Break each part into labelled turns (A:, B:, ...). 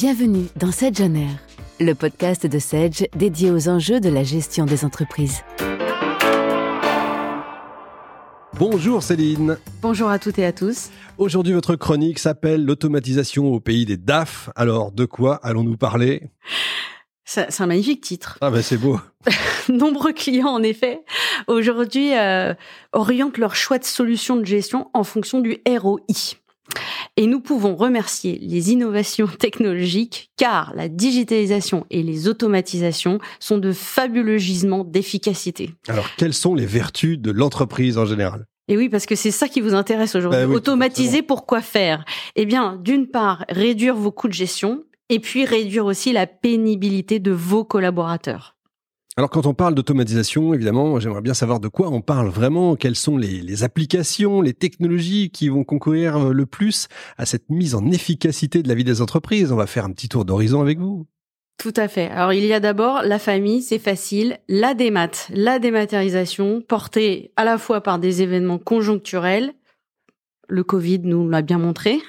A: Bienvenue dans Sedge On Air, le podcast de Sedge dédié aux enjeux de la gestion des entreprises.
B: Bonjour Céline.
C: Bonjour à toutes et à tous.
B: Aujourd'hui, votre chronique s'appelle L'automatisation au pays des DAF. Alors, de quoi allons-nous parler?
C: C'est un magnifique titre.
B: Ah ben c'est beau.
C: Nombreux clients, en effet, aujourd'hui euh, orientent leur choix de solution de gestion en fonction du ROI. Et nous pouvons remercier les innovations technologiques car la digitalisation et les automatisations sont de fabuleux gisements d'efficacité.
B: Alors, quelles sont les vertus de l'entreprise en général?
C: Et oui, parce que c'est ça qui vous intéresse aujourd'hui. Bah Automatiser, pourquoi faire? Eh bien, d'une part, réduire vos coûts de gestion et puis réduire aussi la pénibilité de vos collaborateurs.
B: Alors quand on parle d'automatisation, évidemment, j'aimerais bien savoir de quoi on parle vraiment, quelles sont les, applications, les technologies qui vont concourir euh, le plus à cette mise en efficacité de la vie des entreprises? On va faire un petit tour d'horizon avec vous.
C: Tout à fait. Alors il y a d'abord la famille, c'est facile, la démat, la dématérialisation portée à la fois par des événements conjoncturels le Covid nous l'a bien montré,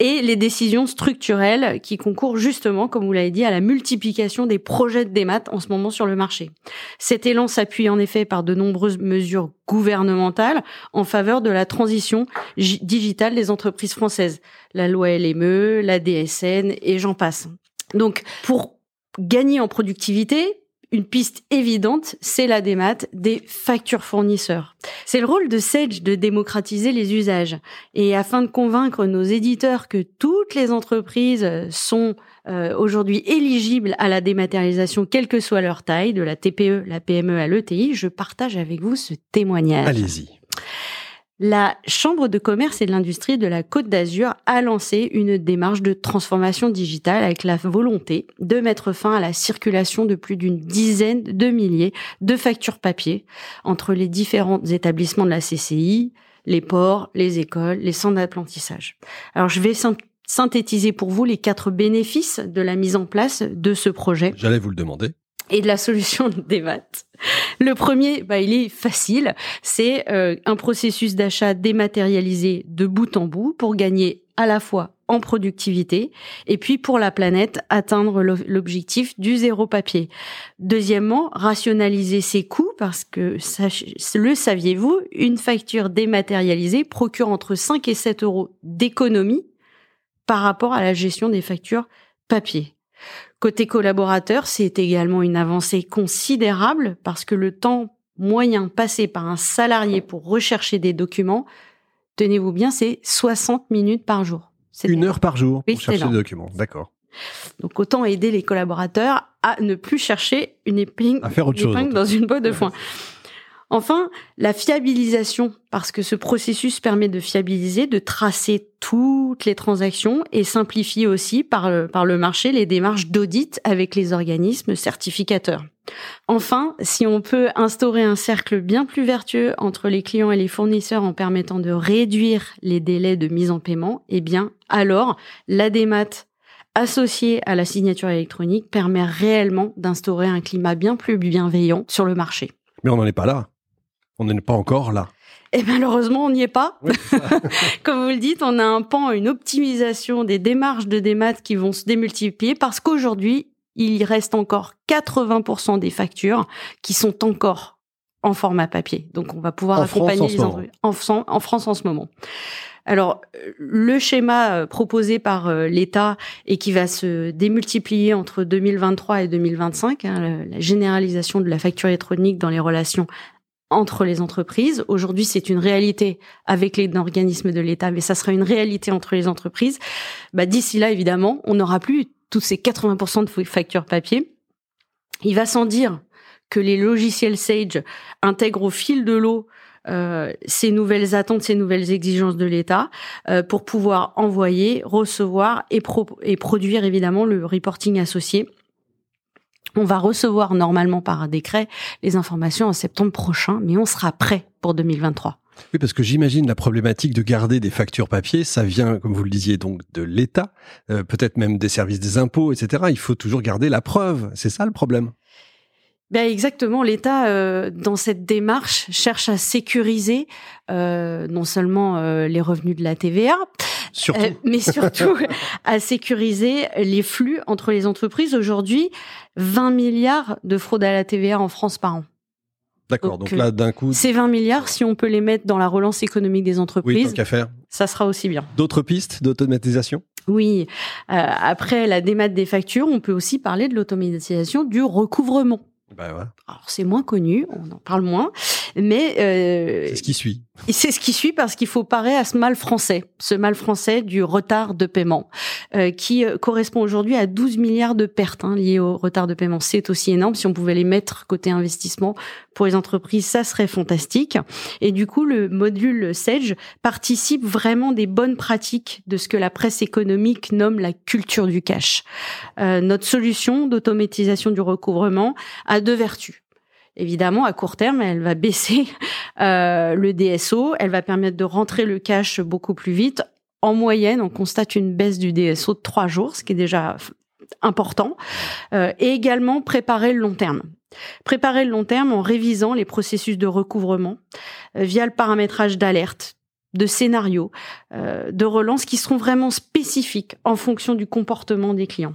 C: et les décisions structurelles qui concourent justement, comme vous l'avez dit, à la multiplication des projets de démat en ce moment sur le marché. Cet élan s'appuie en effet par de nombreuses mesures gouvernementales en faveur de la transition digitale des entreprises françaises. La loi LME, la DSN et j'en passe. Donc, pour gagner en productivité, une piste évidente, c'est la démat des factures fournisseurs. C'est le rôle de Sage de démocratiser les usages. Et afin de convaincre nos éditeurs que toutes les entreprises sont euh, aujourd'hui éligibles à la dématérialisation, quelle que soit leur taille, de la TPE, la PME à l'ETI, je partage avec vous ce témoignage.
B: Allez-y.
C: La Chambre de commerce et de l'industrie de la Côte d'Azur a lancé une démarche de transformation digitale avec la volonté de mettre fin à la circulation de plus d'une dizaine de milliers de factures papier entre les différents établissements de la CCI, les ports, les écoles, les centres d'apprentissage. Alors je vais synthétiser pour vous les quatre bénéfices de la mise en place de ce projet.
B: J'allais vous le demander
C: et de la solution des maths. Le premier, bah, il est facile, c'est euh, un processus d'achat dématérialisé de bout en bout pour gagner à la fois en productivité et puis pour la planète atteindre l'objectif du zéro papier. Deuxièmement, rationaliser ses coûts parce que le saviez-vous, une facture dématérialisée procure entre 5 et 7 euros d'économie par rapport à la gestion des factures papier. Côté collaborateur, c'est également une avancée considérable parce que le temps moyen passé par un salarié pour rechercher des documents, tenez-vous bien, c'est 60 minutes par jour.
B: Une heure par jour pour chercher des documents, d'accord.
C: Donc autant aider les collaborateurs à ne plus chercher une épingle, à faire autre chose, dans une boîte de foin. Enfin, la fiabilisation, parce que ce processus permet de fiabiliser, de tracer toutes les transactions et simplifie aussi par le, marché les démarches d'audit avec les organismes certificateurs. Enfin, si on peut instaurer un cercle bien plus vertueux entre les clients et les fournisseurs en permettant de réduire les délais de mise en paiement, eh bien, alors, la démat associée à la signature électronique permet réellement d'instaurer un climat bien plus bienveillant sur le marché.
B: Mais on n'en est pas là. On n'est pas encore là.
C: Et malheureusement, on n'y est pas. Comme vous le dites, on a un pan, une optimisation des démarches de démat qui vont se démultiplier parce qu'aujourd'hui, il reste encore 80% des factures qui sont encore en format papier. Donc, on va pouvoir accompagner les entreprises en, en France en ce moment. Alors, le schéma euh, proposé par euh, l'État et qui va se démultiplier entre 2023 et 2025, hein, la généralisation de la facture électronique dans les relations entre les entreprises. Aujourd'hui, c'est une réalité avec les organismes de l'État, mais ça sera une réalité entre les entreprises. Bah, D'ici là, évidemment, on n'aura plus tous ces 80% de factures papier. Il va sans dire que les logiciels Sage intègrent au fil de l'eau euh, ces nouvelles attentes, ces nouvelles exigences de l'État euh, pour pouvoir envoyer, recevoir et, et produire évidemment le reporting associé on va recevoir normalement par un décret les informations en septembre prochain, mais on sera prêt pour 2023.
B: Oui, parce que j'imagine la problématique de garder des factures papier, ça vient, comme vous le disiez, donc de l'État, euh, peut-être même des services des impôts, etc. Il faut toujours garder la preuve. C'est ça le problème?
C: Ben exactement, l'État euh, dans cette démarche cherche à sécuriser euh, non seulement les revenus de la TVA,
B: surtout. Euh,
C: mais surtout à sécuriser les flux entre les entreprises. Aujourd'hui, 20 milliards de fraude à la TVA en France par an.
B: D'accord, donc, là d'un coup.
C: Ces 20 milliards, si on peut les mettre dans la relance économique des entreprises,
B: oui, faire.
C: ça sera aussi bien.
B: D'autres pistes d'automatisation?
C: Oui, euh, après la démat des factures, on peut aussi parler de l'automatisation du recouvrement.
B: Ben ouais.
C: Alors c'est moins connu, on en parle moins, mais
B: euh, c'est ce qui suit.
C: C'est ce qui suit parce qu'il faut parer à ce mal français, ce mal français du retard de paiement, euh, qui euh, correspond aujourd'hui à 12 milliards de pertes hein, liées au retard de paiement. C'est aussi énorme. Si on pouvait les mettre côté investissement pour les entreprises, ça serait fantastique. Et du coup, le module Sage participe vraiment des bonnes pratiques de ce que la presse économique nomme la culture du cash. Euh, notre solution d'automatisation du recouvrement a deux vertus. Évidemment, à court terme, elle va baisser euh, le DSO, elle va permettre de rentrer le cash beaucoup plus vite. En moyenne, on constate une baisse du DSO de trois jours, ce qui est déjà important, euh, et également préparer le long terme. Préparer le long terme en révisant les processus de recouvrement euh, via le paramétrage d'alerte, de scénarios, euh, de relance qui seront vraiment spécifiques en fonction du comportement des clients.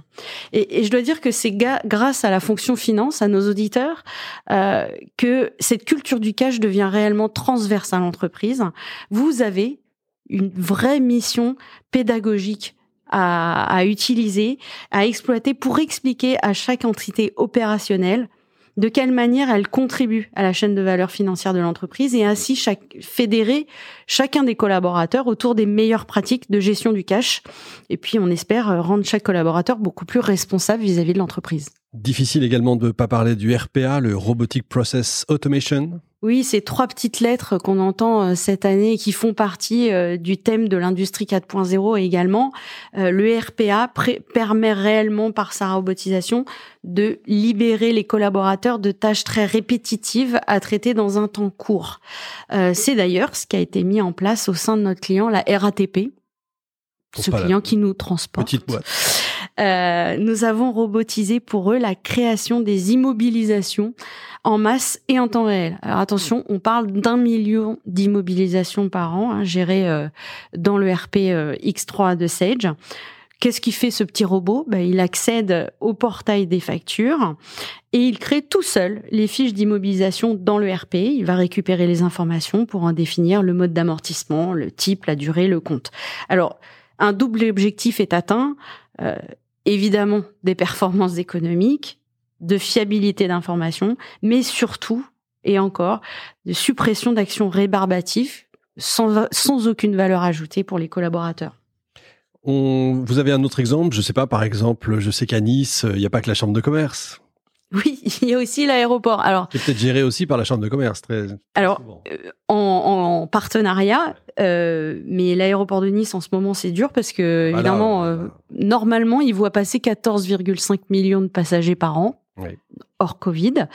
C: Et, je dois dire que c'est grâce à la fonction finance, à nos auditeurs, euh, que cette culture du cash devient réellement transverse à l'entreprise. Vous avez une vraie mission pédagogique à, à utiliser, à exploiter pour expliquer à chaque entité opérationnelle de quelle manière elle contribue à la chaîne de valeur financière de l'entreprise et ainsi fédérer chacun des collaborateurs autour des meilleures pratiques de gestion du cash. Et puis, on espère euh, rendre chaque collaborateur beaucoup plus responsable vis-à-vis de l'entreprise.
B: Difficile également de ne pas parler du RPA, le Robotic Process Automation.
C: Oui, ces trois petites lettres qu'on entend euh, cette année qui font partie euh, du thème de l'industrie 4.0 également. Euh, le RPA permet réellement par sa robotisation de libérer les collaborateurs de tâches très répétitives à traiter dans un temps court. C'est d'ailleurs ce qui a été mis en place au sein de notre client, la RATP, ce client qui nous transporte.
B: Petite boîte.
C: Euh, nous avons robotisé pour eux la création des immobilisations en masse et en temps réel. Alors attention, on parle d'un million d'immobilisations par an hein, gérées euh, dans le RP euh, X3 de Sage. Qu'est-ce qui fait ce petit robot? Ben, Il accède au portail des factures et il crée tout seul les fiches d'immobilisation dans le RP. Il va récupérer les informations pour en définir le mode d'amortissement, le type, la durée, le compte. Alors, un double objectif est atteint. Euh, évidemment, des performances économiques, de fiabilité d'information, mais surtout, et encore, de suppression d'actions rébarbatives sans, aucune valeur ajoutée pour les collaborateurs.
B: Vous avez un autre exemple, je sais pas, par exemple, je sais qu'à Nice, il n'y a pas que la chambre de commerce.
C: Oui, il y a aussi l'aéroport. Alors,
B: c'est peut-être géré aussi par la chambre de commerce. Très,
C: alors, euh, en, partenariat, euh, mais l'aéroport de Nice en ce moment c'est dur parce que évidemment, euh, normalement, il voit passer 14,5 millions de passagers par an. Hors Covid.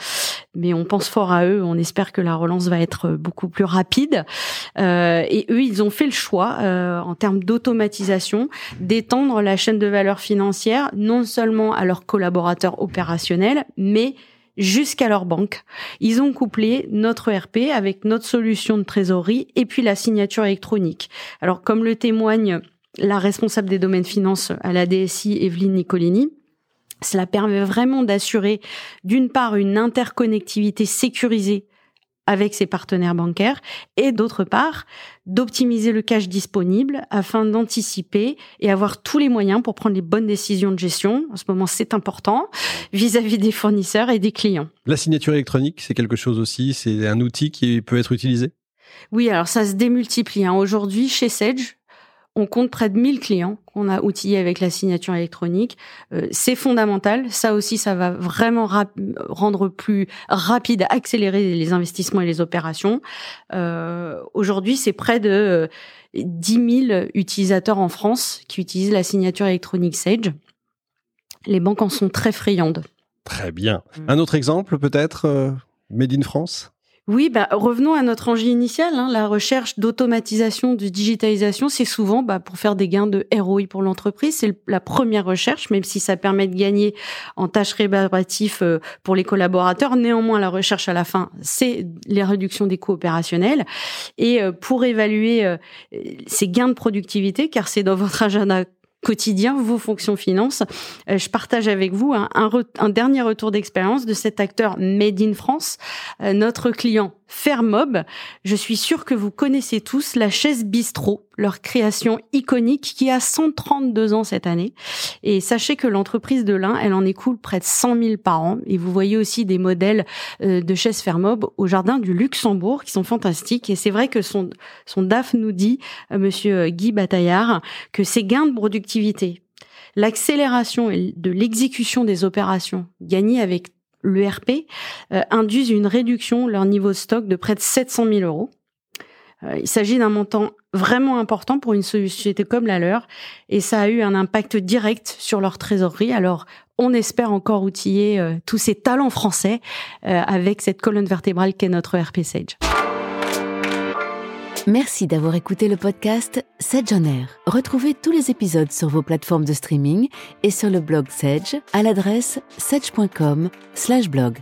C: Mais on pense fort à eux, on espère que la relance va être beaucoup plus rapide. Euh, et eux, ils ont fait le choix, euh, en termes d'automatisation, d'étendre la chaîne de valeur financière non seulement à leurs collaborateurs opérationnels, mais jusqu'à leur banque. Ils ont couplé notre RP avec notre solution de trésorerie et puis la signature électronique. Alors, comme le témoigne la responsable des domaines finances à la DSI, Evelyne Nicolini, cela permet vraiment d'assurer, d'une part, une interconnectivité sécurisée avec ses partenaires bancaires et d'autre part, d'optimiser le cash disponible afin d'anticiper et avoir tous les moyens pour prendre les bonnes décisions de gestion. En ce moment, c'est important vis-à-vis des fournisseurs et des clients.
B: La signature électronique, c'est quelque chose aussi, c'est un outil qui peut être utilisé?
C: Oui, alors ça se démultiplie. Hein. Aujourd'hui, chez Sage, on compte près de 1000 clients qu'on a outillés avec la signature électronique. Euh, c'est fondamental. Ça aussi, ça va vraiment rendre plus rapide, accélérer les investissements et les opérations. Euh, aujourd'hui, c'est près de 10 euh, 000 utilisateurs en France qui utilisent la signature électronique Sage. Les banques en sont très friandes.
B: Très bien. Mm. Un autre exemple peut-être, Made in France?
C: Oui, bah, revenons à notre enjeu initial. Hein. La recherche d'automatisation, de digitalisation, c'est souvent bah, pour faire des gains de ROI pour l'entreprise. C'est la première recherche, même si ça permet de gagner en tâches rébaratives euh, pour les collaborateurs. Néanmoins, la recherche à la fin, c'est les réductions des coûts opérationnels. Et euh, pour évaluer euh, ces gains de productivité, car c'est dans votre agenda quotidien, vos fonctions finances. Euh, je partage avec vous un, un, dernier retour d'expérience de cet acteur Made in France, euh, notre client Fairmob. Je suis sûre que vous connaissez tous la chaise bistrot, leur création iconique qui a 132 ans cette année. Et sachez que l'entreprise de l'Ain, elle en écoule près de 100 000 par an. Et vous voyez aussi des modèles euh, de chaises Fairmob au jardin du Luxembourg qui sont fantastiques. Et c'est vrai que son, son DAF nous dit, monsieur Guy Bataillard, que ces gains de productivité, l'accélération de l'exécution des opérations gagnées avec l'ERP, euh, induisent une réduction de leur niveau stock de près de 700 000 euros. Euh, il s'agit d'un montant vraiment important pour une société comme la leur et ça a eu un impact direct sur leur trésorerie. Alors, on espère encore outiller euh, tous ces talents français avec cette colonne vertébrale qu'est notre ERP Sage.
A: Merci d'avoir écouté le podcast Sedge on Air. Retrouvez tous les épisodes sur vos plateformes de streaming et sur le blog Sedge à l'adresse sedge.com/blog.